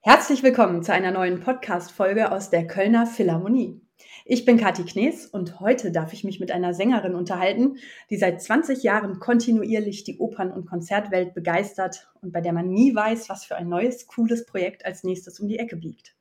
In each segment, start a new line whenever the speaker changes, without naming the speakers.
Herzlich willkommen zu einer neuen Podcast-Folge aus der Kölner Philharmonie. Ich bin Kathi Knees und heute darf ich mich mit einer Sängerin unterhalten, die seit 20 Jahren kontinuierlich die Opern- und Konzertwelt begeistert und bei der man nie weiß, was für ein neues, cooles Projekt als nächstes um die Ecke biegt.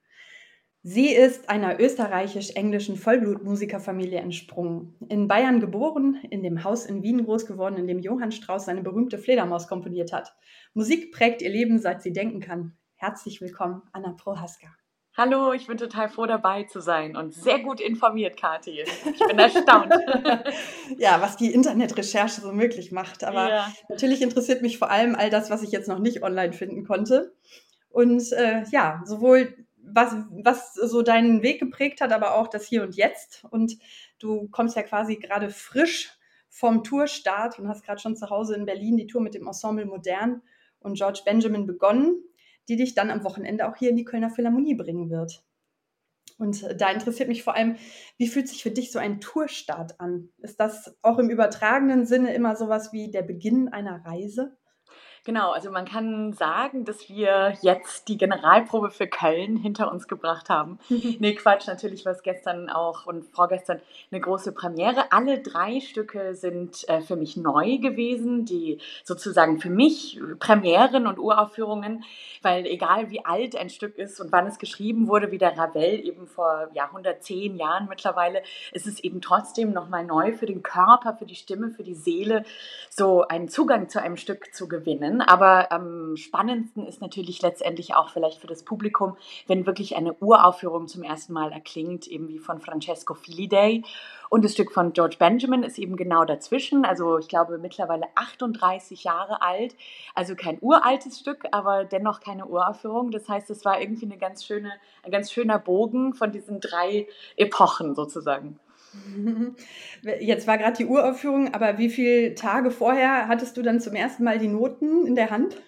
Sie ist einer österreichisch-englischen Vollblutmusikerfamilie entsprungen. In Bayern geboren, in dem Haus in Wien groß geworden, in dem Johann Strauss seine berühmte Fledermaus komponiert hat. Musik prägt ihr Leben, seit sie denken kann. Herzlich willkommen, Anna Prohaska.
Hallo, ich bin total froh dabei zu sein und sehr gut informiert, Kathi. Ich bin erstaunt.
ja, was die Internetrecherche so möglich macht. Aber ja. natürlich interessiert mich vor allem all das, was ich jetzt noch nicht online finden konnte. Und äh, ja, sowohl was, was so deinen Weg geprägt hat, aber auch das Hier und Jetzt. Und du kommst ja quasi gerade frisch vom Tourstart und hast gerade schon zu Hause in Berlin die Tour mit dem Ensemble Modern und George Benjamin begonnen die dich dann am Wochenende auch hier in die Kölner Philharmonie bringen wird. Und da interessiert mich vor allem, wie fühlt sich für dich so ein Tourstart an? Ist das auch im übertragenen Sinne immer sowas wie der Beginn einer Reise?
Genau, also man kann sagen, dass wir jetzt die Generalprobe für Köln hinter uns gebracht haben. nee, Quatsch, natürlich war es gestern auch und vorgestern eine große Premiere. Alle drei Stücke sind äh, für mich neu gewesen, die sozusagen für mich Premieren und Uraufführungen, weil egal wie alt ein Stück ist und wann es geschrieben wurde, wie der Ravel eben vor ja, 110 Jahren mittlerweile, ist es eben trotzdem nochmal neu für den Körper, für die Stimme, für die Seele, so einen Zugang zu einem Stück zu gewinnen können. Aber am spannendsten ist natürlich letztendlich auch vielleicht für das Publikum, wenn wirklich eine Uraufführung zum ersten Mal erklingt, eben wie von Francesco Filidei. Und das Stück von George Benjamin ist eben genau dazwischen. Also ich glaube mittlerweile 38 Jahre alt. Also kein uraltes Stück, aber dennoch keine Uraufführung. Das heißt, es war irgendwie eine ganz schöne, ein ganz schöner Bogen von diesen drei Epochen sozusagen.
Jetzt war gerade die Uraufführung, aber wie viele Tage vorher hattest du dann zum ersten Mal die Noten in der Hand?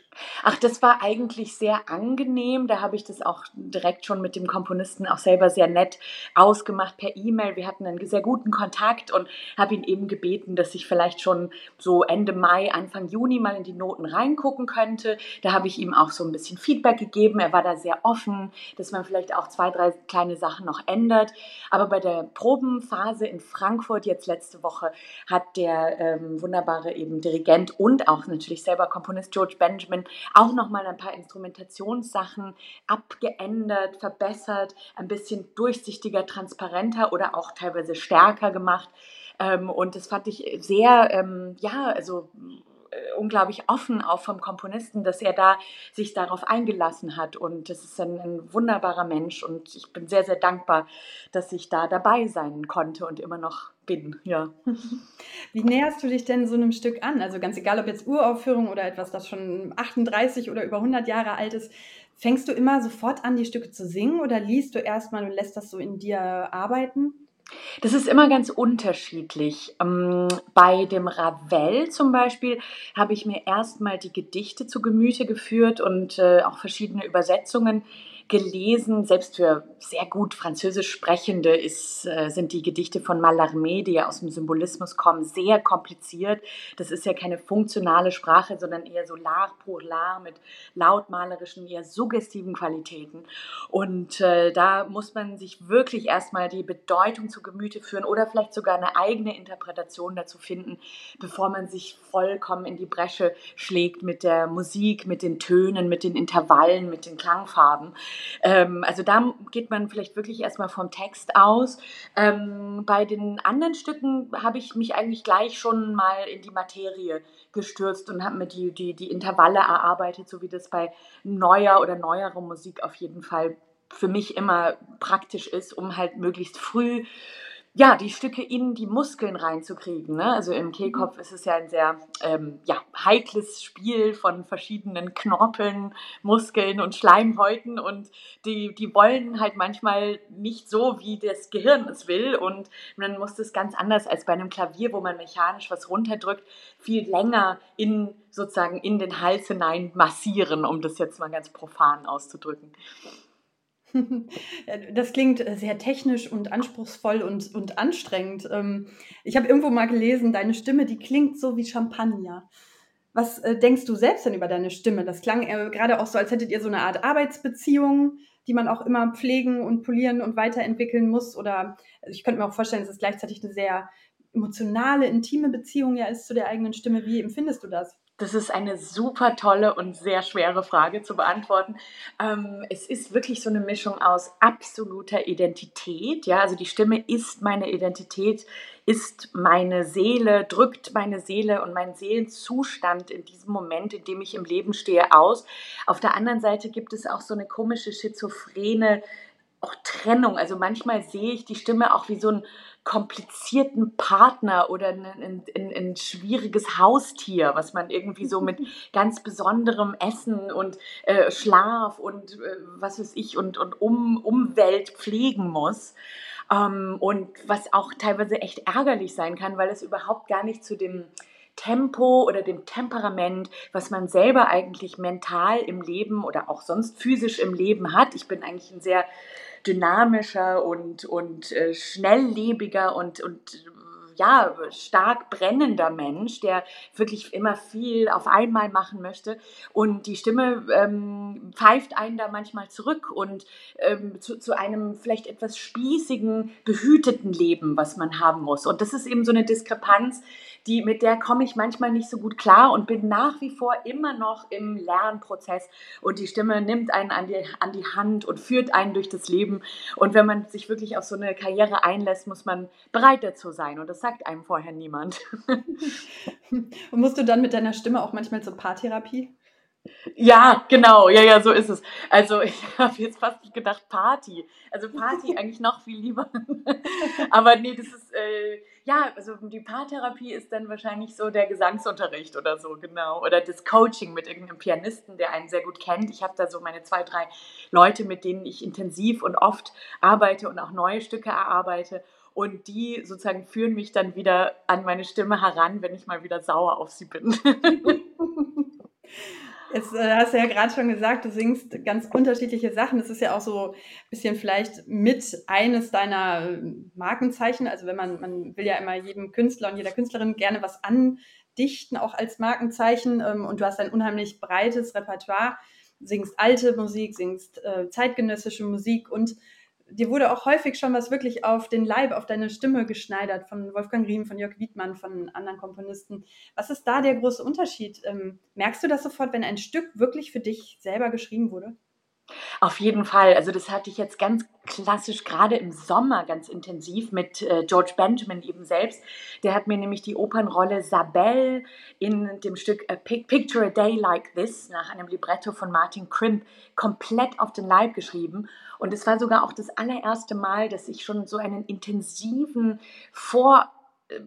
Ach, das war eigentlich sehr angenehm. Da habe ich das auch direkt schon mit dem Komponisten auch selber sehr nett ausgemacht per E-Mail. Wir hatten einen sehr guten Kontakt und habe ihn eben gebeten, dass ich vielleicht schon so Ende Mai, Anfang Juni mal in die Noten reingucken könnte. Da habe ich ihm auch so ein bisschen Feedback gegeben. Er war da sehr offen, dass man vielleicht auch zwei, drei kleine Sachen noch ändert. Aber bei der Probenphase in Frankfurt jetzt letzte Woche hat der ähm, wunderbare eben Dirigent und auch natürlich selber Komponist George Benjamin auch nochmal ein paar Instrumentationssachen abgeändert, verbessert, ein bisschen durchsichtiger, transparenter oder auch teilweise stärker gemacht. Ähm, und das fand ich sehr, ähm, ja, also äh, unglaublich offen auch vom Komponisten, dass er da sich darauf eingelassen hat. Und das ist ein, ein, wunderbarer Mensch und ich bin sehr, sehr dankbar, dass ich da dabei sein konnte und immer noch bin. Ja.
Wie näherst du dich denn so einem Stück an? Also ganz egal, ob jetzt Uraufführung oder etwas, das schon 38 oder über 100 Jahre alt ist, fängst du immer sofort an, die Stücke zu singen oder liest du erstmal und lässt das so in dir arbeiten?
Das ist immer ganz unterschiedlich. Ähm, bei dem Ravel zum Beispiel habe ich mir erstmal die Gedichte zu Gemüte geführt und äh, auch verschiedene Übersetzungen gelesen. Selbst für sehr gut Französisch Sprechende ist, äh, sind die Gedichte von Mallarmé, die ja aus dem Symbolismus kommen, sehr kompliziert. Das ist ja keine funktionale Sprache, sondern eher so l'art pour l'art mit lautmalerischen, eher suggestiven Qualitäten. Und äh, da muss man sich wirklich erstmal die Bedeutung zu Gemüte führen oder vielleicht sogar eine eigene Interpretation dazu finden, bevor man sich vollkommen in die Bresche schlägt mit der Musik, mit den Tönen, mit den Intervallen, mit den Klangfarben. Ähm, also da geht man vielleicht wirklich erstmal vom Text aus. Ähm, bei den anderen Stücken habe ich mich eigentlich gleich schon mal in die Materie gestürzt und habe mir die, die, die Intervalle erarbeitet, so wie das bei neuer oder neuerer Musik auf jeden Fall für mich immer praktisch ist, um halt möglichst früh ja, die Stücke in die Muskeln reinzukriegen. Ne? Also im Kehlkopf ist es ja ein sehr ähm, ja, heikles Spiel von verschiedenen Knorpeln, Muskeln und Schleimhäuten und die, die wollen halt manchmal nicht so, wie das Gehirn es will und dann muss das ganz anders als bei einem Klavier, wo man mechanisch was runterdrückt, viel länger in sozusagen in den Hals hinein massieren, um das jetzt mal ganz profan auszudrücken.
Das klingt sehr technisch und anspruchsvoll und, und anstrengend. Ähm, ich habe irgendwo mal gelesen, deine Stimme, die klingt so wie Champagner. Was äh, denkst du selbst denn über deine Stimme? Das klang äh, gerade auch so, als hättet ihr so eine Art Arbeitsbeziehung, die man auch immer pflegen und polieren und weiterentwickeln muss. Oder also ich könnte mir auch vorstellen, dass es gleichzeitig eine sehr emotionale, intime Beziehung ja ist zu der eigenen Stimme. Wie empfindest du das?
Das ist eine super tolle und sehr schwere Frage zu beantworten. Ähm, es ist wirklich so eine Mischung aus absoluter Identität. Ja, also die Stimme ist meine Identität, ist meine Seele, drückt meine Seele und meinen Seelenzustand in diesem Moment, in dem ich im Leben stehe, aus. Auf der anderen Seite gibt es auch so eine komische schizophrene auch Trennung. Also manchmal sehe ich die Stimme auch wie so ein komplizierten Partner oder ein, ein, ein, ein, schwieriges Haustier, was man irgendwie so mit ganz besonderem Essen und äh, Schlaf und äh, was weiß ich und, und um, Umwelt pflegen muss. Ähm, und was auch teilweise echt ärgerlich sein kann, weil es überhaupt gar nicht zu dem Tempo oder dem Temperament, was man selber eigentlich mental im Leben oder auch sonst physisch im Leben hat. Ich bin eigentlich ein sehr dynamischer und, und äh, schnelllebiger und, und ja, stark brennender Mensch, der wirklich immer viel auf einmal machen möchte. Und die Stimme ähm, pfeift einen da manchmal zurück und ähm, zu, zu einem vielleicht etwas spießigen, behüteten Leben, was man haben muss. Und das ist eben so eine Diskrepanz, die, mit der komme ich manchmal nicht so gut klar und bin nach wie vor immer noch im Lernprozess. Und die Stimme nimmt einen an die, an die Hand und führt einen durch das Leben. Und wenn man sich wirklich auf so eine Karriere einlässt, muss man bereit dazu sein. Und das sagt einem vorher niemand.
und musst du dann mit deiner Stimme auch manchmal zur Paartherapie?
Ja, genau, ja, ja, so ist es. Also ich habe jetzt fast gedacht Party. Also Party eigentlich noch viel lieber. Aber nee, das ist, äh, ja, also die Paartherapie ist dann wahrscheinlich so der Gesangsunterricht oder so, genau. Oder das Coaching mit irgendeinem Pianisten, der einen sehr gut kennt. Ich habe da so meine zwei, drei Leute, mit denen ich intensiv und oft arbeite und auch neue Stücke erarbeite. Und die sozusagen führen mich dann wieder an meine Stimme heran, wenn ich mal wieder sauer auf sie bin.
Jetzt äh, hast du ja gerade schon gesagt, du singst ganz unterschiedliche Sachen. Das ist ja auch so ein bisschen vielleicht mit eines deiner äh, Markenzeichen. Also wenn man, man will ja immer jedem Künstler und jeder Künstlerin gerne was andichten, auch als Markenzeichen. Ähm, und du hast ein unheimlich breites Repertoire. Singst alte Musik, singst äh, zeitgenössische Musik und dir wurde auch häufig schon was wirklich auf den Leib, auf deine Stimme geschneidert von Wolfgang Riem, von Jörg Wiedmann, von anderen Komponisten. Was ist da der große Unterschied? Ähm, merkst du das sofort, wenn ein Stück wirklich für dich selber geschrieben wurde?
Auf jeden Fall. Also das hatte ich jetzt ganz klassisch gerade im Sommer ganz intensiv mit äh, George Benjamin eben selbst. Der hat mir nämlich die Opernrolle Sabelle in dem Stück A Picture a Day Like This nach einem Libretto von Martin Crimp komplett auf den Leib geschrieben. Und es war sogar auch das allererste Mal, dass ich schon so einen intensiven Vor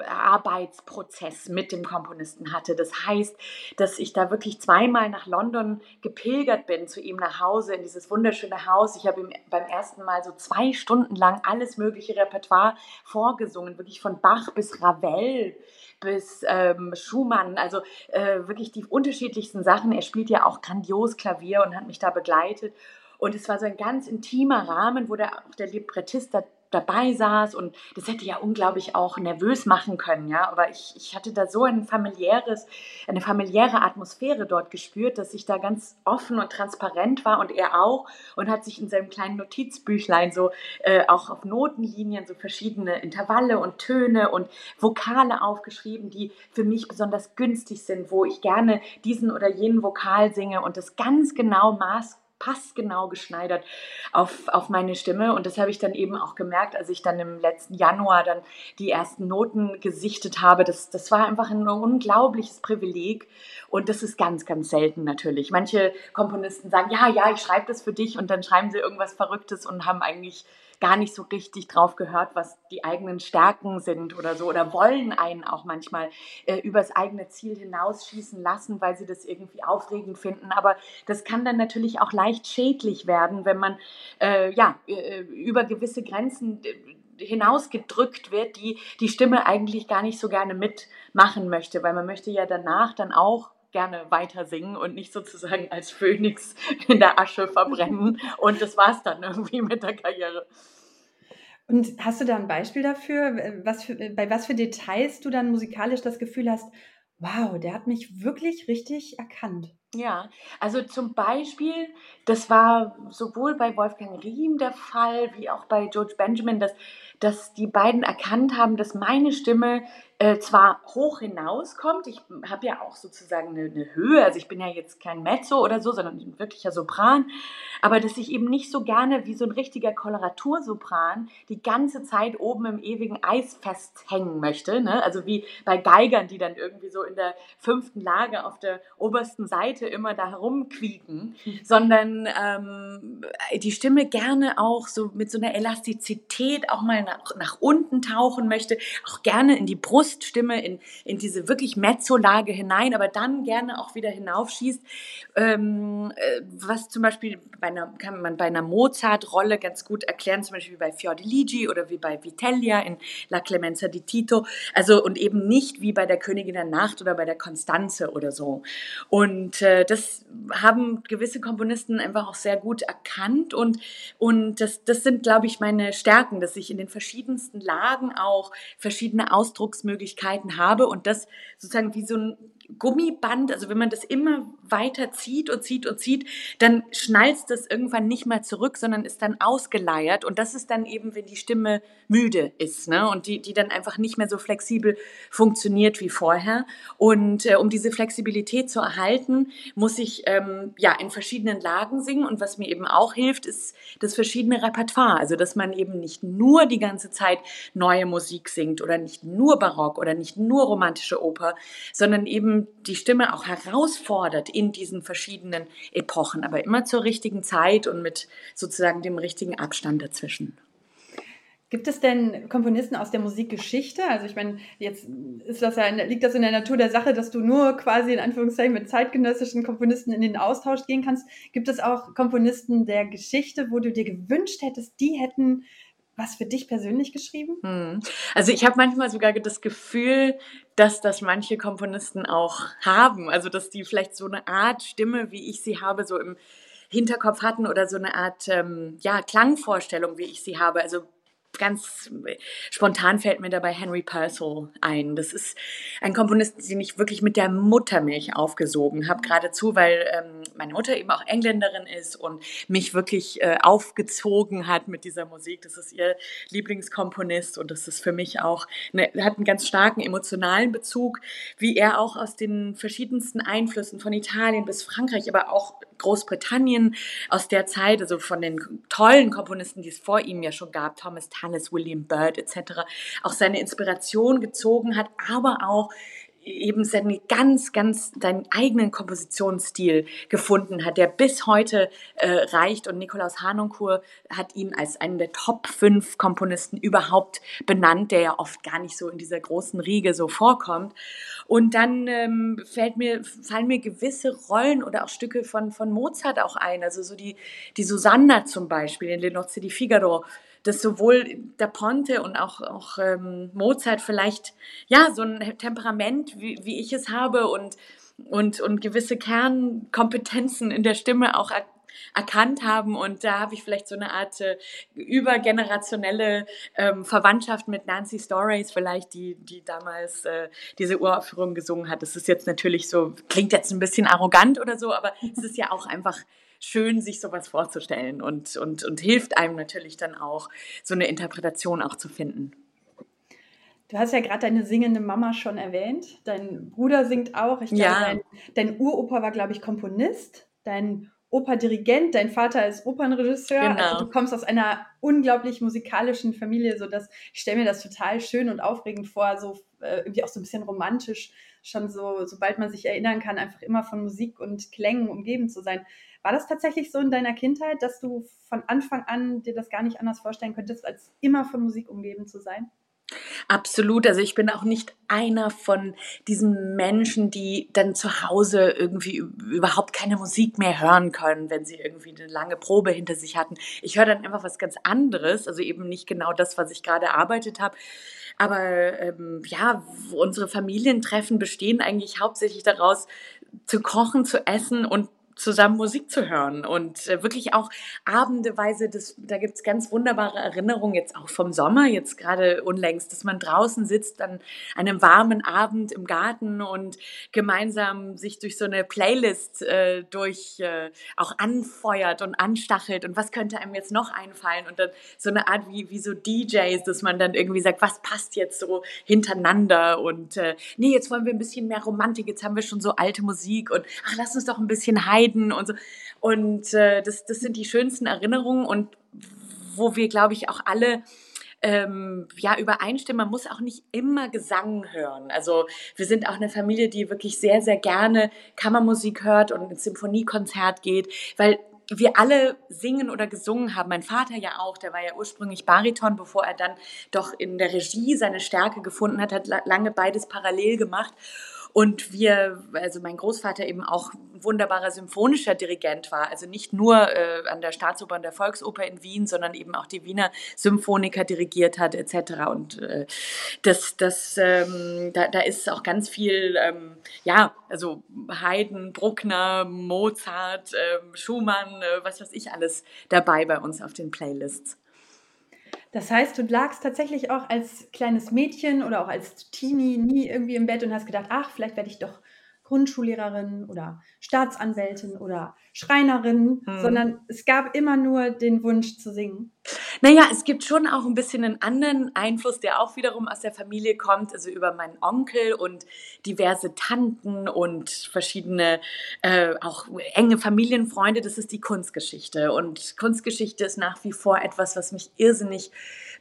Arbeitsprozess mit dem Komponisten hatte. Das heißt, dass ich da wirklich zweimal nach London gepilgert bin, zu ihm nach Hause, in dieses wunderschöne Haus. Ich habe ihm beim ersten Mal so zwei Stunden lang alles mögliche Repertoire vorgesungen, wirklich von Bach bis Ravel bis ähm, Schumann, also äh, wirklich die unterschiedlichsten Sachen. Er spielt ja auch grandios Klavier und hat mich da begleitet. Und es war so ein ganz intimer Rahmen, wo der, auch der Librettist da dabei saß und das hätte ja unglaublich auch nervös machen können, ja. Aber ich, ich hatte da so ein familiäres, eine familiäre Atmosphäre dort gespürt, dass ich da ganz offen und transparent war und er auch und hat sich in seinem kleinen Notizbüchlein so äh, auch auf Notenlinien so verschiedene Intervalle und Töne und Vokale aufgeschrieben, die für mich besonders günstig sind, wo ich gerne diesen oder jenen Vokal singe und das ganz genau maß passgenau geschneidert auf, auf meine Stimme. Und das habe ich dann eben auch gemerkt, als ich dann im letzten Januar dann die ersten Noten gesichtet habe. Das, das war einfach ein unglaubliches Privileg. Und das ist ganz, ganz selten natürlich. Manche Komponisten sagen, ja, ja, ich schreibe das für dich und dann schreiben sie irgendwas Verrücktes und haben eigentlich gar nicht so richtig drauf gehört, was die eigenen Stärken sind oder so oder wollen einen auch manchmal äh, übers eigene Ziel hinausschießen lassen, weil sie das irgendwie aufregend finden. Aber das kann dann natürlich auch leicht schädlich werden, wenn man äh, ja äh, über gewisse Grenzen äh, hinausgedrückt wird, die die Stimme eigentlich gar nicht so gerne mitmachen möchte, weil man möchte ja danach dann auch gerne weiter singen und nicht sozusagen als Phönix in der Asche verbrennen. Und das war es dann irgendwie mit der Karriere.
Und hast du da ein Beispiel dafür, was für, bei was für Details du dann musikalisch das Gefühl hast, wow, der hat mich wirklich richtig erkannt.
Ja, also zum Beispiel, das war sowohl bei Wolfgang Riem der Fall, wie auch bei George Benjamin, dass, dass die beiden erkannt haben, dass meine Stimme äh, zwar hoch hinauskommt, ich habe ja auch sozusagen eine, eine, Höhe, also ich bin ja jetzt kein Mezzo oder so, sondern ein wirklicher Sopran, aber dass ich eben nicht so gerne wie so ein richtiger Koloratursopran die ganze Zeit oben im ewigen Eis festhängen möchte, ne? also wie bei Geigern, die dann irgendwie so in der fünften Lage auf der obersten Seite immer da herumquieken, sondern ähm, die Stimme gerne auch so mit so einer Elastizität auch mal nach, nach unten tauchen möchte, auch gerne in die Brust Bruststimme in, in diese wirklich Mezzolage hinein, aber dann gerne auch wieder hinaufschießt. Ähm, äh, was zum Beispiel bei einer, kann man bei einer Mozart-Rolle ganz gut erklären, zum Beispiel bei Fiordiligi oder wie bei Vitellia in La Clemenza di Tito. Also und eben nicht wie bei der Königin der Nacht oder bei der Constanze oder so. Und äh, das haben gewisse Komponisten einfach auch sehr gut erkannt und, und das, das sind, glaube ich, meine Stärken, dass ich in den verschiedensten Lagen auch verschiedene Ausdrucksmöglichkeiten Möglichkeiten habe und das sozusagen wie so ein Gummiband, also wenn man das immer weiter zieht und zieht und zieht, dann schnalzt das irgendwann nicht mehr zurück, sondern ist dann ausgeleiert. Und das ist dann eben, wenn die Stimme müde ist ne? und die, die dann einfach nicht mehr so flexibel funktioniert wie vorher. Und äh, um diese Flexibilität zu erhalten, muss ich ähm, ja in verschiedenen Lagen singen. Und was mir eben auch hilft, ist das verschiedene Repertoire. Also dass man eben nicht nur die ganze Zeit neue Musik singt oder nicht nur Barock oder nicht nur romantische Oper, sondern eben die Stimme auch herausfordert in diesen verschiedenen Epochen, aber immer zur richtigen Zeit und mit sozusagen dem richtigen Abstand dazwischen.
Gibt es denn Komponisten aus der Musikgeschichte? Also ich meine, jetzt ist das ja, liegt das in der Natur der Sache, dass du nur quasi in Anführungszeichen mit zeitgenössischen Komponisten in den Austausch gehen kannst. Gibt es auch Komponisten der Geschichte, wo du dir gewünscht hättest, die hätten was für dich persönlich geschrieben?
Hm. Also ich habe manchmal sogar das Gefühl, dass das manche Komponisten auch haben. Also dass die vielleicht so eine Art Stimme, wie ich sie habe, so im Hinterkopf hatten oder so eine Art ähm, ja, Klangvorstellung, wie ich sie habe. Also ganz spontan fällt mir dabei Henry Purcell ein. Das ist ein Komponist, den ich wirklich mit der Muttermilch aufgesogen habe, geradezu, weil ähm, meine Mutter eben auch Engländerin ist und mich wirklich äh, aufgezogen hat mit dieser Musik. Das ist ihr Lieblingskomponist und das ist für mich auch, eine, hat einen ganz starken emotionalen Bezug, wie er auch aus den verschiedensten Einflüssen von Italien bis Frankreich, aber auch Großbritannien aus der Zeit, also von den tollen Komponisten, die es vor ihm ja schon gab, Thomas Tallis, William Byrd etc., auch seine Inspiration gezogen hat, aber auch eben seinen ganz, ganz seinen eigenen Kompositionsstil gefunden hat, der bis heute äh, reicht. Und Nikolaus Harnoncourt hat ihn als einen der Top 5 Komponisten überhaupt benannt, der ja oft gar nicht so in dieser großen Riege so vorkommt. Und dann ähm, fällt mir, fallen mir gewisse Rollen oder auch Stücke von, von Mozart auch ein. Also so die, die Susanna zum Beispiel in Le Nozze di Figaro dass sowohl der Ponte und auch, auch ähm, Mozart vielleicht ja so ein Temperament, wie, wie ich es habe und, und, und gewisse Kernkompetenzen in der Stimme auch er, erkannt haben und da habe ich vielleicht so eine Art äh, übergenerationelle ähm, Verwandtschaft mit Nancy Storace vielleicht, die, die damals äh, diese Uraufführung gesungen hat. Das ist jetzt natürlich so, klingt jetzt ein bisschen arrogant oder so, aber es ist ja auch einfach schön, sich sowas vorzustellen und, und, und hilft einem natürlich dann auch, so eine Interpretation auch zu finden.
Du hast ja gerade deine singende Mama schon erwähnt. Dein Bruder singt auch. Ich glaube, ja. dein, dein Uropa war, glaube ich, Komponist. Dein Opa Dirigent, dein Vater ist Opernregisseur. Also genau. Also du kommst aus einer unglaublich musikalischen Familie, so dass ich stelle mir das total schön und aufregend vor, so äh, irgendwie auch so ein bisschen romantisch, schon so, sobald man sich erinnern kann, einfach immer von Musik und Klängen umgeben zu sein. War das tatsächlich so in deiner Kindheit, dass du von Anfang an dir das gar nicht anders vorstellen könntest, als immer von Musik umgeben zu sein?
Absolut. Also ich bin auch nicht einer von diesen Menschen, die dann zu Hause irgendwie überhaupt keine Musik mehr hören können, wenn sie irgendwie eine lange Probe hinter sich hatten. Ich höre dann einfach was ganz anderes, also eben nicht genau das, was ich gerade erarbeitet habe. Aber ähm, ja, unsere Familientreffen bestehen eigentlich hauptsächlich daraus, zu kochen, zu essen und zusammen Musik zu hören und äh, wirklich auch abendeweise, das, da gibt es ganz wunderbare Erinnerungen, jetzt auch vom Sommer, jetzt gerade unlängst, dass man draußen sitzt an einem warmen Abend im Garten und gemeinsam sich durch so eine Playlist äh, durch äh, auch anfeuert und anstachelt und was könnte einem jetzt noch einfallen und dann so eine Art wie, wie so DJs, dass man dann irgendwie sagt, was passt jetzt so hintereinander und äh, nee, jetzt wollen wir ein bisschen mehr Romantik, jetzt haben wir schon so alte Musik und ach, lass uns doch ein bisschen heilen Leiden und so. Und äh, das, das sind die schönsten Erinnerungen und wo wir, glaube ich, auch alle ähm, ja, übereinstimmen. Man muss auch nicht immer Gesang hören. Also wir sind auch eine Familie, die wirklich sehr, sehr gerne Kammermusik hört und ins Symphoniekonzert geht, weil wir alle singen oder gesungen haben. Mein Vater ja auch, der war ja ursprünglich Bariton, bevor er dann doch in der Regie seine Stärke gefunden hat, hat lange beides parallel gemacht. Und wir, also mein Großvater eben auch wunderbarer symphonischer Dirigent war, also nicht nur äh, an der Staatsoper und der Volksoper in Wien, sondern eben auch die Wiener Symphoniker dirigiert hat etc. Und äh, das, das, ähm, da, da ist auch ganz viel, ähm, ja, also Haydn, Bruckner, Mozart, äh, Schumann, äh, was weiß ich alles dabei bei uns auf den Playlists.
Das heißt, du lagst tatsächlich auch als kleines Mädchen oder auch als Teenie nie irgendwie im Bett und hast gedacht, ach, vielleicht werde ich doch Grundschullehrerin oder Staatsanwältin oder Schreinerin, mhm. sondern es gab immer nur den Wunsch zu singen.
Naja, es gibt schon auch ein bisschen einen anderen Einfluss, der auch wiederum aus der Familie kommt, also über meinen Onkel und diverse Tanten und verschiedene äh, auch enge Familienfreunde. Das ist die Kunstgeschichte. Und Kunstgeschichte ist nach wie vor etwas, was mich irrsinnig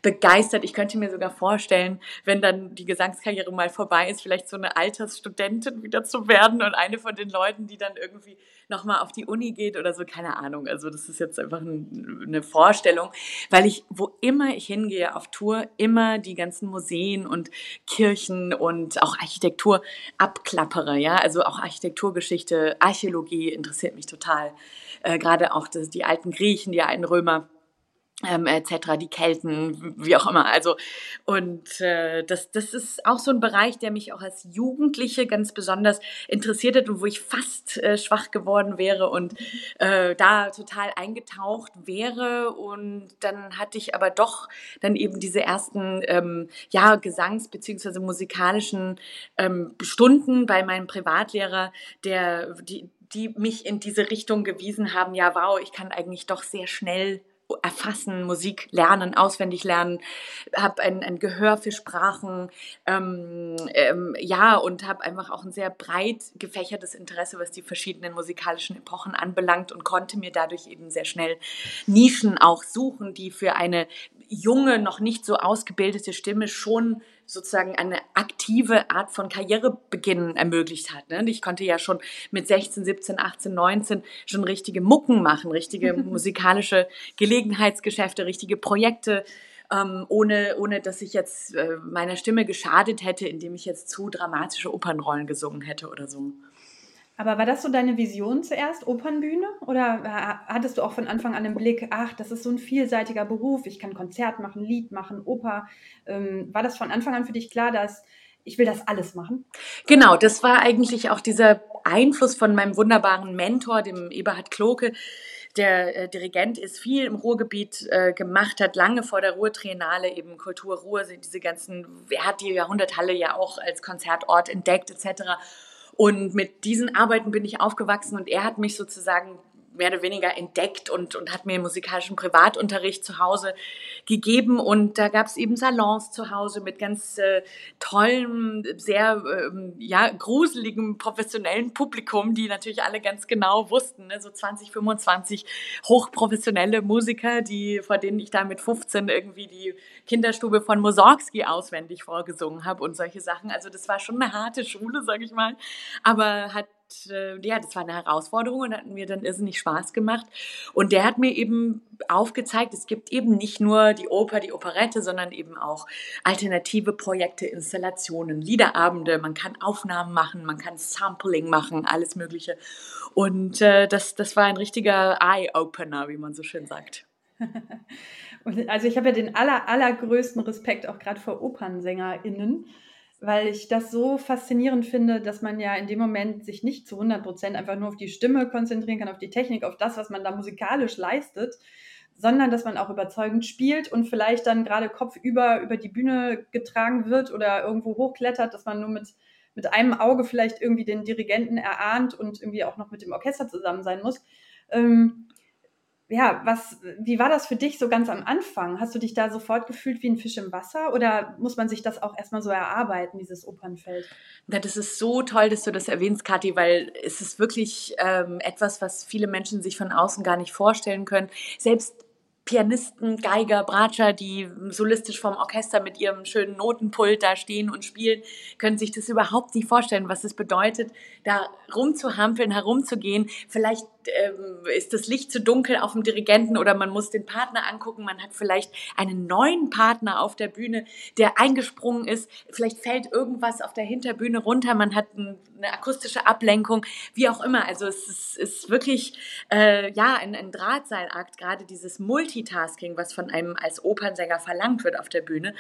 begeistert. Ich könnte mir sogar vorstellen, wenn dann die Gesangskarriere mal vorbei ist, vielleicht so eine Altersstudentin wieder zu werden und eine von den Leuten, die dann irgendwie nochmal auf die Uni geht oder so, keine Ahnung. Also das ist jetzt einfach eine Vorstellung, weil ich, wo immer ich hingehe auf Tour, immer die ganzen Museen und Kirchen und auch Architektur abklappere, ja, also auch Architekturgeschichte, Archäologie interessiert mich total. Äh, Gerade auch das, die alten Griechen, die alten Römer ähm, etc., die Kelten, wie auch immer. Also und äh, das, das ist auch so ein Bereich, der mich auch als Jugendliche ganz besonders interessiert hat und wo ich fast äh, schwach geworden wäre und äh, da total eingetaucht wäre. Und dann hatte ich aber doch dann eben diese ersten ähm, ja, Gesangs- bzw. musikalischen ähm, Stunden bei meinem Privatlehrer, der die, die mich in diese Richtung gewiesen haben, ja, wow, ich kann eigentlich doch sehr schnell erfassen, Musik lernen, auswendig lernen, habe ein, ein Gehör für Sprachen, ähm, ähm, ja, und habe einfach auch ein sehr breit gefächertes Interesse, was die verschiedenen musikalischen Epochen anbelangt und konnte mir dadurch eben sehr schnell Nischen auch suchen, die für eine junge, noch nicht so ausgebildete Stimme schon sozusagen eine aktive Art von Karrierebeginn ermöglicht hat. Ne? Ich konnte ja schon mit 16, 17, 18, 19 schon richtige Mucken machen, richtige musikalische Gelegenheitsgeschäfte, richtige Projekte. Ähm, ohne, ohne dass ich jetzt äh, meiner Stimme geschadet hätte, indem ich jetzt zu dramatische Opernrollen gesungen hätte oder so.
Aber war das so deine Vision zuerst, Opernbühne? Oder hattest du auch von Anfang an im Blick, ach, das ist so ein vielseitiger Beruf, ich kann Konzert machen, Lied machen, Oper. Ähm, war das von Anfang an für dich klar, dass ich will das alles machen?
Genau, das war eigentlich auch dieser Einfluss von meinem wunderbaren Mentor, dem Eberhard Kloke, der äh, Dirigent ist, viel im Ruhrgebiet äh, gemacht hat, lange vor der Ruhrtriennale, eben Kultur Ruhr, diese ganzen, er hat die Jahrhunderthalle ja auch als Konzertort entdeckt etc. Und mit diesen Arbeiten bin ich aufgewachsen und er hat mich sozusagen mehr oder weniger entdeckt und, und hat mir musikalischen Privatunterricht zu Hause gegeben. Und da gab es eben Salons zu Hause mit ganz äh, tollem, sehr ähm, ja, gruseligem, professionellen Publikum, die natürlich alle ganz genau wussten, ne? so 20, 25 hochprofessionelle Musiker, die, vor denen ich da mit 15 irgendwie die Kinderstube von Mussorgsky auswendig vorgesungen habe und solche Sachen. Also das war schon eine harte Schule, sag ich mal, aber hat äh, ja, das war eine Herausforderung und hat mir dann irrsinnig Spaß gemacht. Und der hat mir eben aufgezeigt, es gibt eben nicht nur die Oper, die Operette, sondern eben auch alternative Projekte, Installationen, Liederabende. Man kann Aufnahmen machen, man kann Sampling machen, alles Mögliche. Und äh, das, das war ein richtiger Eye-Opener, wie man so schön sagt.
also ich habe ja den aller, allergrößten Respekt auch gerade vor OpernsängerInnen weil ich das so faszinierend finde, dass man ja in dem Moment sich nicht zu 100 Prozent einfach nur auf die Stimme konzentrieren kann, auf die Technik, auf das, was man da musikalisch leistet, sondern dass man auch überzeugend spielt und vielleicht dann gerade kopfüber über die Bühne getragen wird oder irgendwo hochklettert, dass man nur mit, mit einem Auge vielleicht irgendwie den Dirigenten erahnt und irgendwie auch noch mit dem Orchester zusammen sein muss. Ähm, ja, was, wie war das für dich so ganz am Anfang? Hast du dich da sofort gefühlt wie ein Fisch im Wasser oder muss man sich das auch erstmal so erarbeiten, dieses Opernfeld?
Na, das ist so toll, dass du das erwähnst, Kathi, weil es ist wirklich ähm, etwas, was viele Menschen sich von außen gar nicht vorstellen können. Selbst Pianisten, Geiger, Bratscher, die solistisch vom Orchester mit ihrem schönen Notenpult da stehen und spielen, können sich das überhaupt nicht vorstellen, was es bedeutet, da rumzuhampeln, herumzugehen. Vielleicht ähm, ist das Licht zu dunkel auf dem Dirigenten oder man muss den Partner angucken. Man hat vielleicht einen neuen Partner auf der Bühne, der eingesprungen ist. Vielleicht fällt irgendwas auf der Hinterbühne runter. Man hat ein, eine akustische Ablenkung, wie auch immer. Also es ist, ist wirklich äh, ja ein, ein Drahtseilakt, gerade dieses Multitasking, was von einem als Opernsänger verlangt wird auf der Bühne.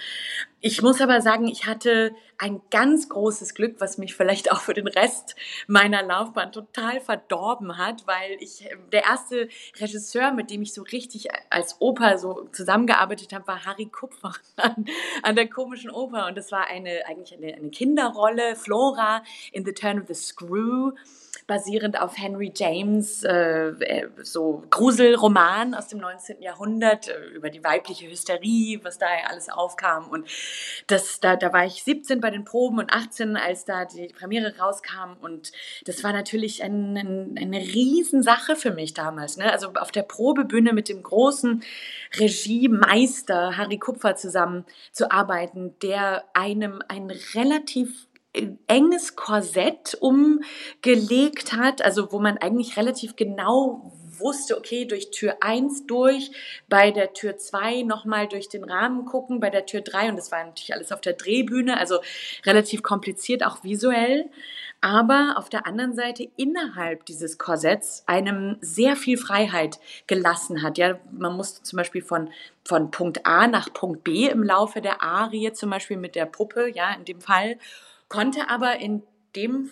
Ich muss aber sagen, ich hatte ein ganz großes Glück, was mich vielleicht auch für den Rest meiner Laufbahn total verdorben hat, weil ich der erste Regisseur, mit dem ich so richtig als Oper so zusammengearbeitet habe, war Harry Kupfer an, an der komischen Oper. Und das war eine eigentlich eine, eine Kinderrolle, Flora in The Turn of the Screw basierend auf Henry James, äh, äh, so Gruselroman aus dem 19. Jahrhundert äh, über die weibliche Hysterie, was da alles aufkam. Und das, da, da war ich 17 bei den Proben und 18, als da die Premiere rauskam. Und das war natürlich ein, ein, eine Riesensache für mich damals. Ne? Also auf der Probebühne mit dem großen Regiemeister Harry Kupfer zusammen zu arbeiten, der einem ein relativ enges Korsett umgelegt hat, also wo man eigentlich relativ genau wusste, okay, durch Tür 1 durch, bei der Tür 2 nochmal durch den Rahmen gucken, bei der Tür 3 und das war natürlich alles auf der Drehbühne, also relativ kompliziert auch visuell, aber auf der anderen Seite innerhalb dieses Korsetts einem sehr viel Freiheit gelassen hat. Ja, man musste zum Beispiel von von Punkt A nach Punkt B im Laufe der Arie, zum Beispiel mit der Puppe, ja, in dem Fall konnte aber in dem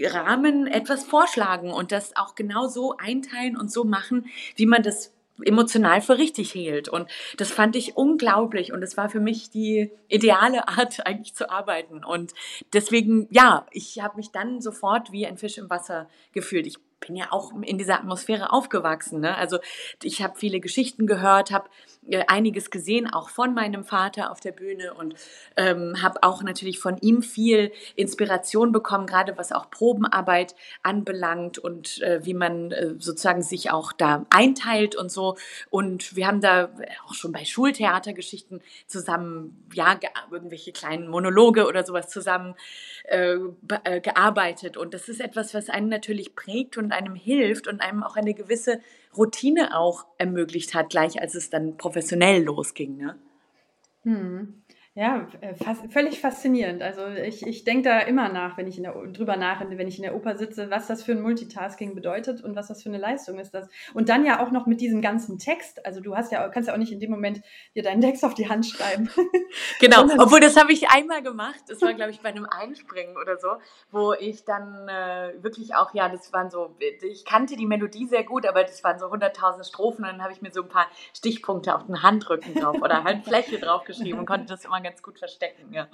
Rahmen etwas vorschlagen und das auch genau so einteilen und so machen, wie man das emotional für richtig hielt. Und das fand ich unglaublich und es war für mich die ideale Art eigentlich zu arbeiten. Und deswegen, ja, ich habe mich dann sofort wie ein Fisch im Wasser gefühlt. Ich bin ja auch in dieser Atmosphäre aufgewachsen. Ne? Also ich habe viele Geschichten gehört, habe einiges gesehen, auch von meinem Vater auf der Bühne und ähm, habe auch natürlich von ihm viel Inspiration bekommen, gerade was auch Probenarbeit anbelangt und äh, wie man äh, sozusagen sich auch da einteilt und so. Und wir haben da auch schon bei Schultheatergeschichten zusammen, ja, irgendwelche kleinen Monologe oder sowas zusammen äh, äh, gearbeitet. Und das ist etwas, was einen natürlich prägt und einem hilft und einem auch eine gewisse Routine auch ermöglicht hat, gleich als es dann professionell losging. Ne?
Hm. Ja, äh, fast, völlig faszinierend. Also ich, ich denke da immer nach, wenn ich in der, drüber nach, wenn ich in der Oper sitze, was das für ein Multitasking bedeutet und was das für eine Leistung ist. Das. Und dann ja auch noch mit diesem ganzen Text. Also du hast ja, kannst ja auch nicht in dem Moment dir deinen Text auf die Hand schreiben.
Genau, obwohl das habe ich einmal gemacht. Das war, glaube ich, bei einem Einspringen oder so, wo ich dann äh, wirklich auch, ja, das waren so, ich kannte die Melodie sehr gut, aber das waren so 100.000 Strophen und dann habe ich mir so ein paar Stichpunkte auf den Handrücken drauf oder Handfläche drauf geschrieben und konnte das immer ganz gut verstecken, ja.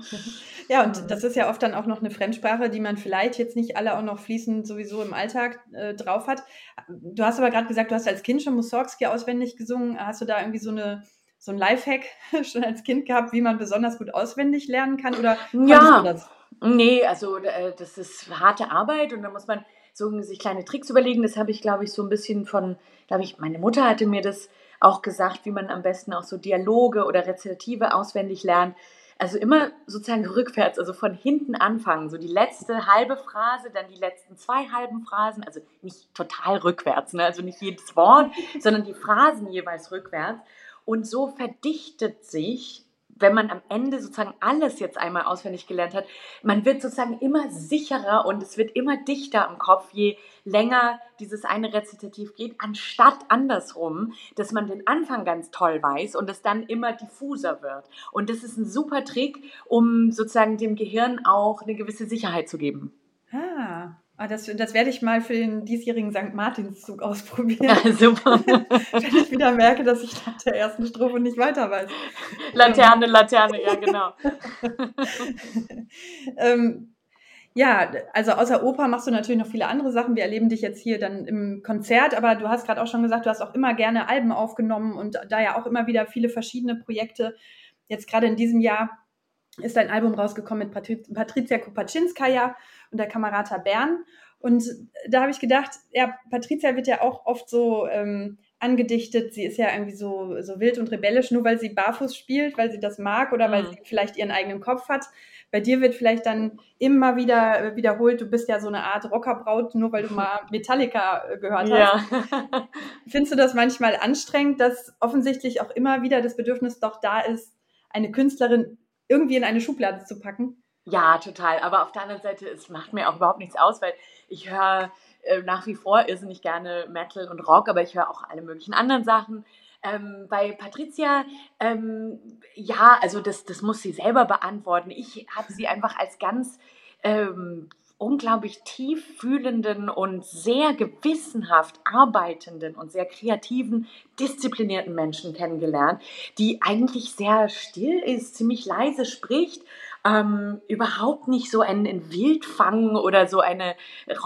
Ja, und das ist ja oft dann auch noch eine Fremdsprache, die man vielleicht jetzt nicht alle auch noch fließend sowieso im Alltag äh, drauf hat. Du hast aber gerade gesagt, du hast als Kind schon Mussorgsky auswendig gesungen. Hast du da irgendwie so eine so ein Lifehack schon als Kind gehabt, wie man besonders gut auswendig lernen kann? Oder
ja, das? nee, also äh, das ist harte Arbeit und da muss man so sich kleine Tricks überlegen. Das habe ich, glaube ich, so ein bisschen von, glaube ich, meine Mutter hatte mir das auch gesagt, wie man am besten auch so Dialoge oder Rezitative auswendig lernt. Also immer sozusagen rückwärts, also von hinten anfangen. So die letzte halbe Phrase, dann die letzten zwei halben Phrasen, also nicht total rückwärts, ne? also nicht jedes Wort, sondern die Phrasen jeweils rückwärts. Und so verdichtet sich wenn man am Ende sozusagen alles jetzt einmal auswendig gelernt hat, man wird sozusagen immer sicherer und es wird immer dichter im Kopf, je länger dieses eine Rezitativ geht, anstatt andersrum, dass man den Anfang ganz toll weiß und es dann immer diffuser wird. Und das ist ein super Trick, um sozusagen dem Gehirn auch eine gewisse Sicherheit zu geben.
Ah, das, das werde ich mal für den diesjährigen St. Martinszug ausprobieren. Ja, super. Wenn ich wieder merke, dass ich nach der ersten Strophe nicht weiter weiß.
Laterne, Laterne, ja, genau.
ähm, ja, also außer Oper machst du natürlich noch viele andere Sachen. Wir erleben dich jetzt hier dann im Konzert, aber du hast gerade auch schon gesagt, du hast auch immer gerne Alben aufgenommen und da ja auch immer wieder viele verschiedene Projekte. Jetzt gerade in diesem Jahr ist ein Album rausgekommen mit Patri Patricia Kupaczynskaja und der Kamerata Bern. Und da habe ich gedacht, ja, Patricia wird ja auch oft so ähm, angedichtet, sie ist ja irgendwie so, so wild und rebellisch, nur weil sie barfuß spielt, weil sie das mag oder mhm. weil sie vielleicht ihren eigenen Kopf hat. Bei dir wird vielleicht dann immer wieder äh, wiederholt, du bist ja so eine Art Rockerbraut, nur weil du mal Metallica äh, gehört hast. Ja. Findest du das manchmal anstrengend, dass offensichtlich auch immer wieder das Bedürfnis doch da ist, eine Künstlerin irgendwie in eine Schublade zu packen?
Ja, total. Aber auf der anderen Seite, es macht mir auch überhaupt nichts aus, weil ich höre äh, nach wie vor irrsinnig gerne Metal und Rock, aber ich höre auch alle möglichen anderen Sachen. Ähm, bei Patricia, ähm, ja, also das, das muss sie selber beantworten. Ich habe sie einfach als ganz ähm, unglaublich tief fühlenden und sehr gewissenhaft arbeitenden und sehr kreativen, disziplinierten Menschen kennengelernt, die eigentlich sehr still ist, ziemlich leise spricht ähm, überhaupt nicht so ein, ein Wildfang oder so eine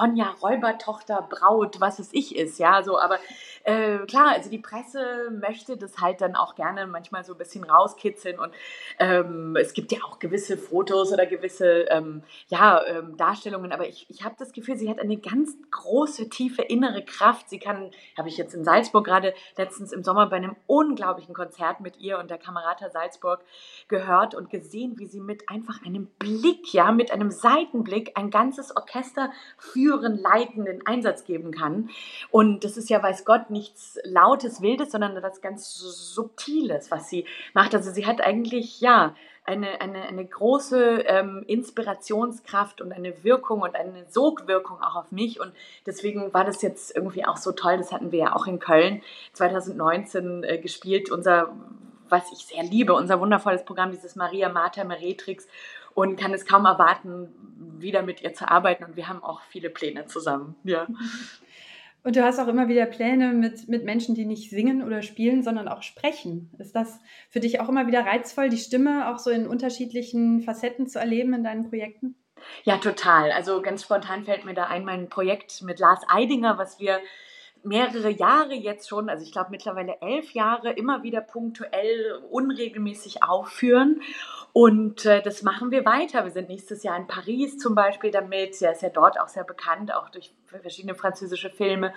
Ronja Räubertochter Braut, was es ich ist, ja, so, aber äh, klar, also die Presse möchte das halt dann auch gerne manchmal so ein bisschen rauskitzeln und ähm, es gibt ja auch gewisse Fotos oder gewisse ähm, ja, ähm, Darstellungen, aber ich, ich habe das Gefühl, sie hat eine ganz große, tiefe innere Kraft. Sie kann, habe ich jetzt in Salzburg gerade letztens im Sommer bei einem unglaublichen Konzert mit ihr und der Kamerata Salzburg gehört und gesehen, wie sie mit einfach einem Blick, ja, mit einem Seitenblick ein ganzes Orchester führen, leiten, in Einsatz geben kann. Und das ist ja, weiß Gott, nichts Lautes, Wildes, sondern etwas ganz Subtiles, was sie macht. Also sie hat eigentlich, ja, eine, eine, eine große ähm, Inspirationskraft und eine Wirkung und eine Sogwirkung auch auf mich. Und deswegen war das jetzt irgendwie auch so toll. Das hatten wir ja auch in Köln 2019 äh, gespielt. Unser, was ich sehr liebe, unser wundervolles Programm, dieses Maria Martha Meretrix. Und kann es kaum erwarten, wieder mit ihr zu arbeiten. Und wir haben auch viele Pläne zusammen. Ja.
Und du hast auch immer wieder Pläne mit, mit Menschen, die nicht singen oder spielen, sondern auch sprechen. Ist das für dich auch immer wieder reizvoll, die Stimme auch so in unterschiedlichen Facetten zu erleben in deinen Projekten?
Ja, total. Also ganz spontan fällt mir da ein mein Projekt mit Lars Eidinger, was wir mehrere Jahre jetzt schon, also ich glaube mittlerweile elf Jahre, immer wieder punktuell unregelmäßig aufführen. Und äh, das machen wir weiter. Wir sind nächstes Jahr in Paris zum Beispiel damit. Er ist ja dort auch sehr bekannt, auch durch verschiedene französische Filme.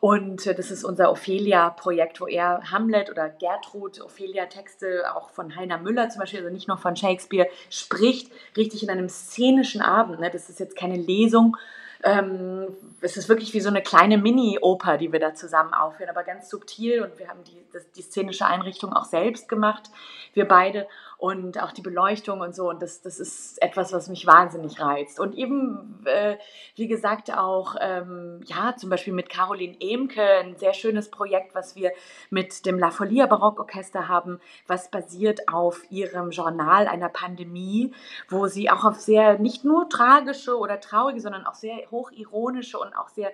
Und äh, das ist unser Ophelia-Projekt, wo er Hamlet oder Gertrud, Ophelia-Texte auch von Heiner Müller zum Beispiel, also nicht nur von Shakespeare, spricht, richtig in einem szenischen Abend. Ne? Das ist jetzt keine Lesung, ähm, es ist wirklich wie so eine kleine Mini-Oper, die wir da zusammen aufführen, aber ganz subtil. Und wir haben die, das, die szenische Einrichtung auch selbst gemacht, wir beide und auch die Beleuchtung und so. Und das, das ist etwas, was mich wahnsinnig reizt. Und eben, äh, wie gesagt, auch, ähm, ja, zum Beispiel mit Caroline Emke, ein sehr schönes Projekt, was wir mit dem La Folia Barockorchester haben, was basiert auf ihrem Journal einer Pandemie, wo sie auch auf sehr, nicht nur tragische oder traurige, sondern auch sehr hochironische und auch sehr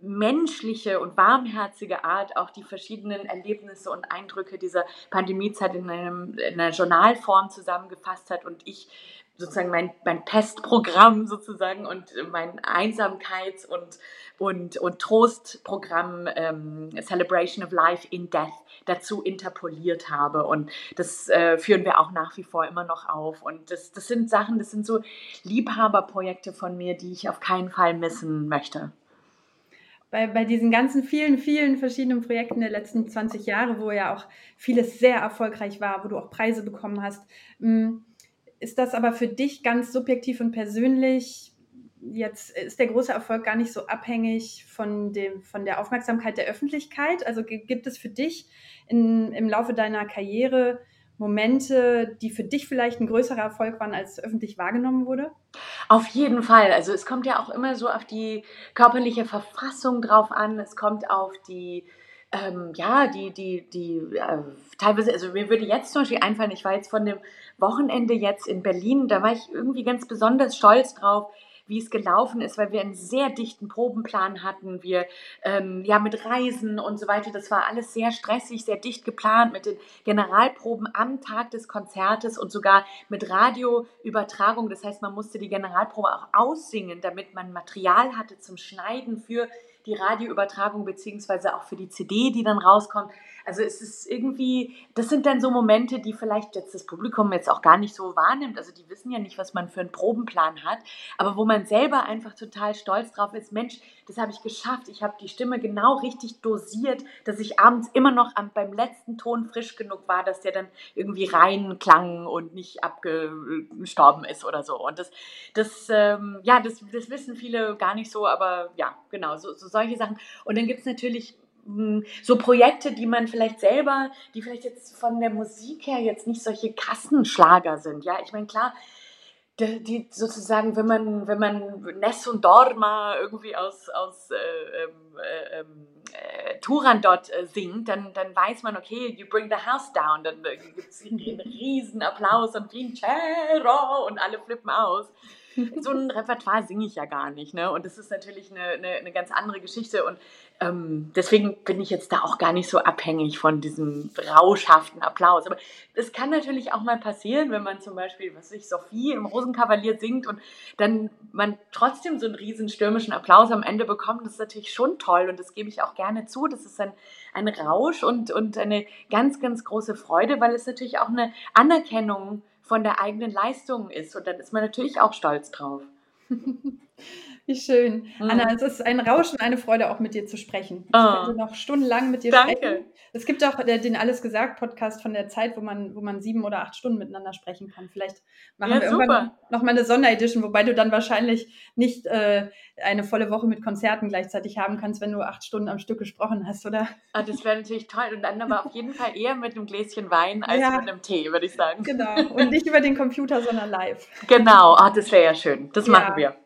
menschliche und warmherzige Art auch die verschiedenen Erlebnisse und Eindrücke dieser Pandemiezeit in, einem, in einer Journalform zusammengefasst hat und ich sozusagen mein, mein Pestprogramm sozusagen und mein Einsamkeits- und, und, und Trostprogramm ähm, Celebration of Life in Death dazu interpoliert habe. Und das äh, führen wir auch nach wie vor immer noch auf. Und das, das sind Sachen, das sind so Liebhaberprojekte von mir, die ich auf keinen Fall missen möchte
bei, bei diesen ganzen vielen, vielen verschiedenen Projekten der letzten 20 Jahre, wo ja auch vieles sehr erfolgreich war, wo du auch Preise bekommen hast, mm, ist das aber für dich ganz subjektiv und persönlich jetzt ist der große Erfolg gar nicht so abhängig von, dem, von der Aufmerksamkeit der Öffentlichkeit? Also gibt es für dich in, im Laufe deiner Karriere Momente, die für dich vielleicht ein größerer Erfolg waren, als öffentlich wahrgenommen wurde?
Auf jeden Fall. Also es kommt ja auch immer so auf die körperliche Verfassung drauf an. Es kommt auf die ähm, ja, die, die, die äh, teilweise, also mir würde jetzt zum Beispiel einfallen, ich war jetzt von dem Wochenende jetzt in Berlin, da war ich irgendwie ganz besonders stolz drauf, wie es gelaufen ist, weil wir einen sehr dichten Probenplan hatten. Wir ähm, ja mit Reisen und so weiter. Das war alles sehr stressig, sehr dicht geplant mit den Generalproben am Tag des Konzertes und sogar mit Radioübertragung. Das heißt, man musste die Generalprobe auch aussingen, damit man Material hatte zum Schneiden für die Radioübertragung beziehungsweise auch für die CD, die dann rauskommt. Also es ist irgendwie, das sind dann so Momente, die vielleicht jetzt das Publikum jetzt auch gar nicht so wahrnimmt. Also die wissen ja nicht, was man für einen Probenplan hat, aber wo man selber einfach total stolz drauf ist, Mensch, das habe ich geschafft. Ich habe die Stimme genau richtig dosiert, dass ich abends immer noch am, beim letzten Ton frisch genug war, dass der dann irgendwie rein klang und nicht abgestorben ist oder so. Und das, das, ähm, ja, das, das wissen viele gar nicht so, aber ja, genau, so, so solche Sachen. Und dann gibt es natürlich so Projekte, die man vielleicht selber, die vielleicht jetzt von der Musik her jetzt nicht solche Kassenschlager sind. Ja, ich meine, klar, die, die, sozusagen, wenn man, wenn man Ness und Dorma irgendwie aus, aus äh, ähm, äh, ähm, äh, Turan dort äh, singt, dann, dann weiß man, okay, you bring the house down, dann äh, gibt es einen riesen Applaus und Vincero und alle flippen aus so ein Repertoire singe ich ja gar nicht. Ne? Und das ist natürlich eine, eine, eine ganz andere Geschichte. Und ähm, deswegen bin ich jetzt da auch gar nicht so abhängig von diesem rauschhaften Applaus. Aber es kann natürlich auch mal passieren, wenn man zum Beispiel, was ich, Sophie im Rosenkavalier singt und dann man trotzdem so einen riesen stürmischen Applaus am Ende bekommt. Das ist natürlich schon toll und das gebe ich auch gerne zu. Das ist ein, ein Rausch und, und eine ganz, ganz große Freude, weil es natürlich auch eine Anerkennung ist von der eigenen Leistung ist. Und dann ist man natürlich auch stolz drauf.
Wie schön. Mhm. Anna, es ist ein Rauschen, eine Freude, auch mit dir zu sprechen. Ich oh. könnte noch stundenlang mit dir Danke. sprechen. Es gibt auch den Alles gesagt Podcast von der Zeit, wo man, wo man sieben oder acht Stunden miteinander sprechen kann. Vielleicht machen ja, wir super. irgendwann noch mal eine Sonderedition, wobei du dann wahrscheinlich nicht äh, eine volle Woche mit Konzerten gleichzeitig haben kannst, wenn du acht Stunden am Stück gesprochen hast, oder?
Ah, das wäre natürlich toll. Und dann aber auf jeden Fall eher mit einem Gläschen Wein als ja. mit einem Tee, würde ich sagen.
Genau. Und nicht über den Computer, sondern live.
Genau. Ah, das wäre ja schön. Das ja. machen wir.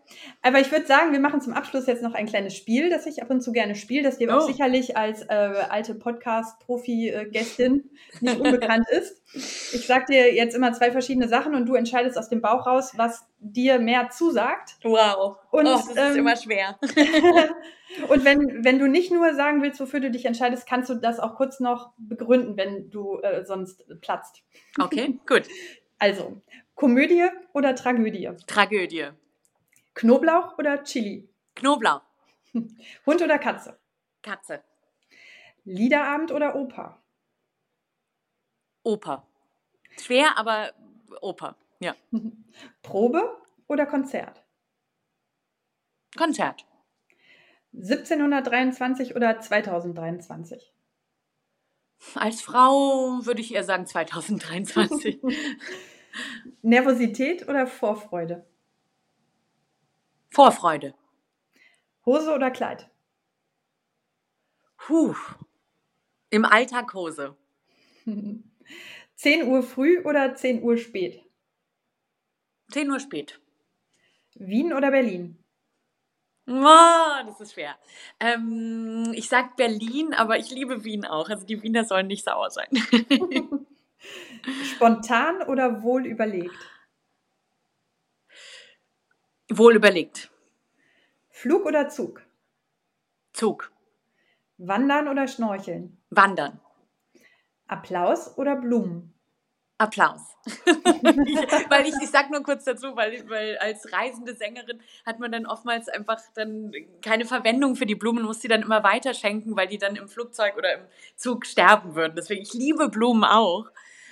Aber ich würde sagen, wir machen zum Abschluss jetzt noch ein kleines Spiel, das ich ab und zu gerne spiele, das dir oh. auch sicherlich als äh, alte Podcast-Profi-Gästin nicht unbekannt ist. Ich sage dir jetzt immer zwei verschiedene Sachen und du entscheidest aus dem Bauch raus, was dir mehr zusagt.
Wow. Und, oh, das ist ähm, immer schwer.
und wenn, wenn du nicht nur sagen willst, wofür du dich entscheidest, kannst du das auch kurz noch begründen, wenn du äh, sonst platzt.
Okay, gut.
Also, Komödie oder Tragödie?
Tragödie.
Knoblauch oder Chili?
Knoblauch.
Hund oder Katze?
Katze.
Liederabend oder Oper?
Oper. Schwer, aber Oper, ja.
Probe oder Konzert?
Konzert.
1723 oder 2023?
Als Frau würde ich eher sagen 2023.
Nervosität oder Vorfreude?
Vorfreude.
Hose oder Kleid?
Puh. Im Alltag Hose.
10 Uhr früh oder 10 Uhr spät?
10 Uhr spät.
Wien oder Berlin?
Oh, das ist schwer. Ähm, ich sag Berlin, aber ich liebe Wien auch. Also die Wiener sollen nicht sauer sein.
Spontan oder wohl überlegt?
Wohl überlegt.
Flug oder Zug?
Zug.
Wandern oder Schnorcheln?
Wandern.
Applaus oder Blumen?
Applaus. weil ich, ich sag nur kurz dazu, weil, weil als reisende Sängerin hat man dann oftmals einfach dann keine Verwendung für die Blumen, muss sie dann immer weiter schenken, weil die dann im Flugzeug oder im Zug sterben würden. Deswegen, ich liebe Blumen auch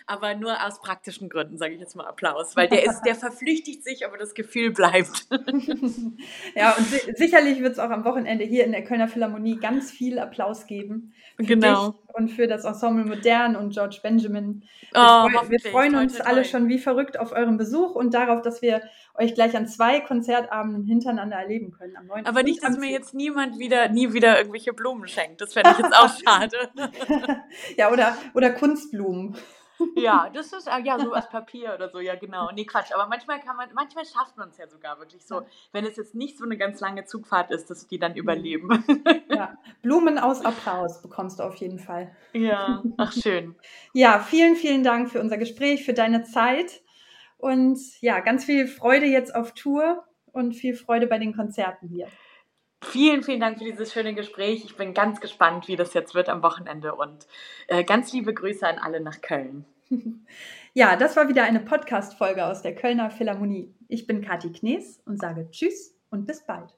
aber nur aus praktischen Gründen sage ich jetzt mal Applaus, weil der ist, der verflüchtigt sich, aber das Gefühl bleibt.
ja, und si sicherlich wird es auch am Wochenende hier in der Kölner Philharmonie ganz viel Applaus geben.
genau.
und für das Ensemble Modern und George Benjamin. Wir, oh, freu wir freuen uns toll, alle schon wie verrückt auf euren Besuch und darauf, dass wir euch gleich an zwei Konzertabenden hintereinander erleben können. Am 9.
Aber nicht, dass mir jetzt niemand wieder, nie wieder irgendwelche Blumen schenkt. Das fände ich jetzt auch schade.
ja, oder, oder Kunstblumen.
Ja, das ist äh, ja so aus Papier oder so, ja genau. Nee, Quatsch, aber manchmal kann man, manchmal schafft man es ja sogar wirklich so, wenn es jetzt nicht so eine ganz lange Zugfahrt ist, dass die dann mhm. überleben.
Ja, Blumen aus Applaus bekommst du auf jeden Fall.
Ja, ach schön.
Ja, vielen, vielen Dank für unser Gespräch, für deine Zeit und ja, ganz viel Freude jetzt auf Tour und viel Freude bei den Konzerten hier.
Vielen, vielen Dank für dieses schöne Gespräch. Ich bin ganz gespannt, wie das jetzt wird am Wochenende und äh, ganz liebe Grüße an alle nach Köln.
Ja, das war wieder eine Podcast-Folge aus der Kölner Philharmonie. Ich bin Kathi Knees und sage Tschüss und bis bald.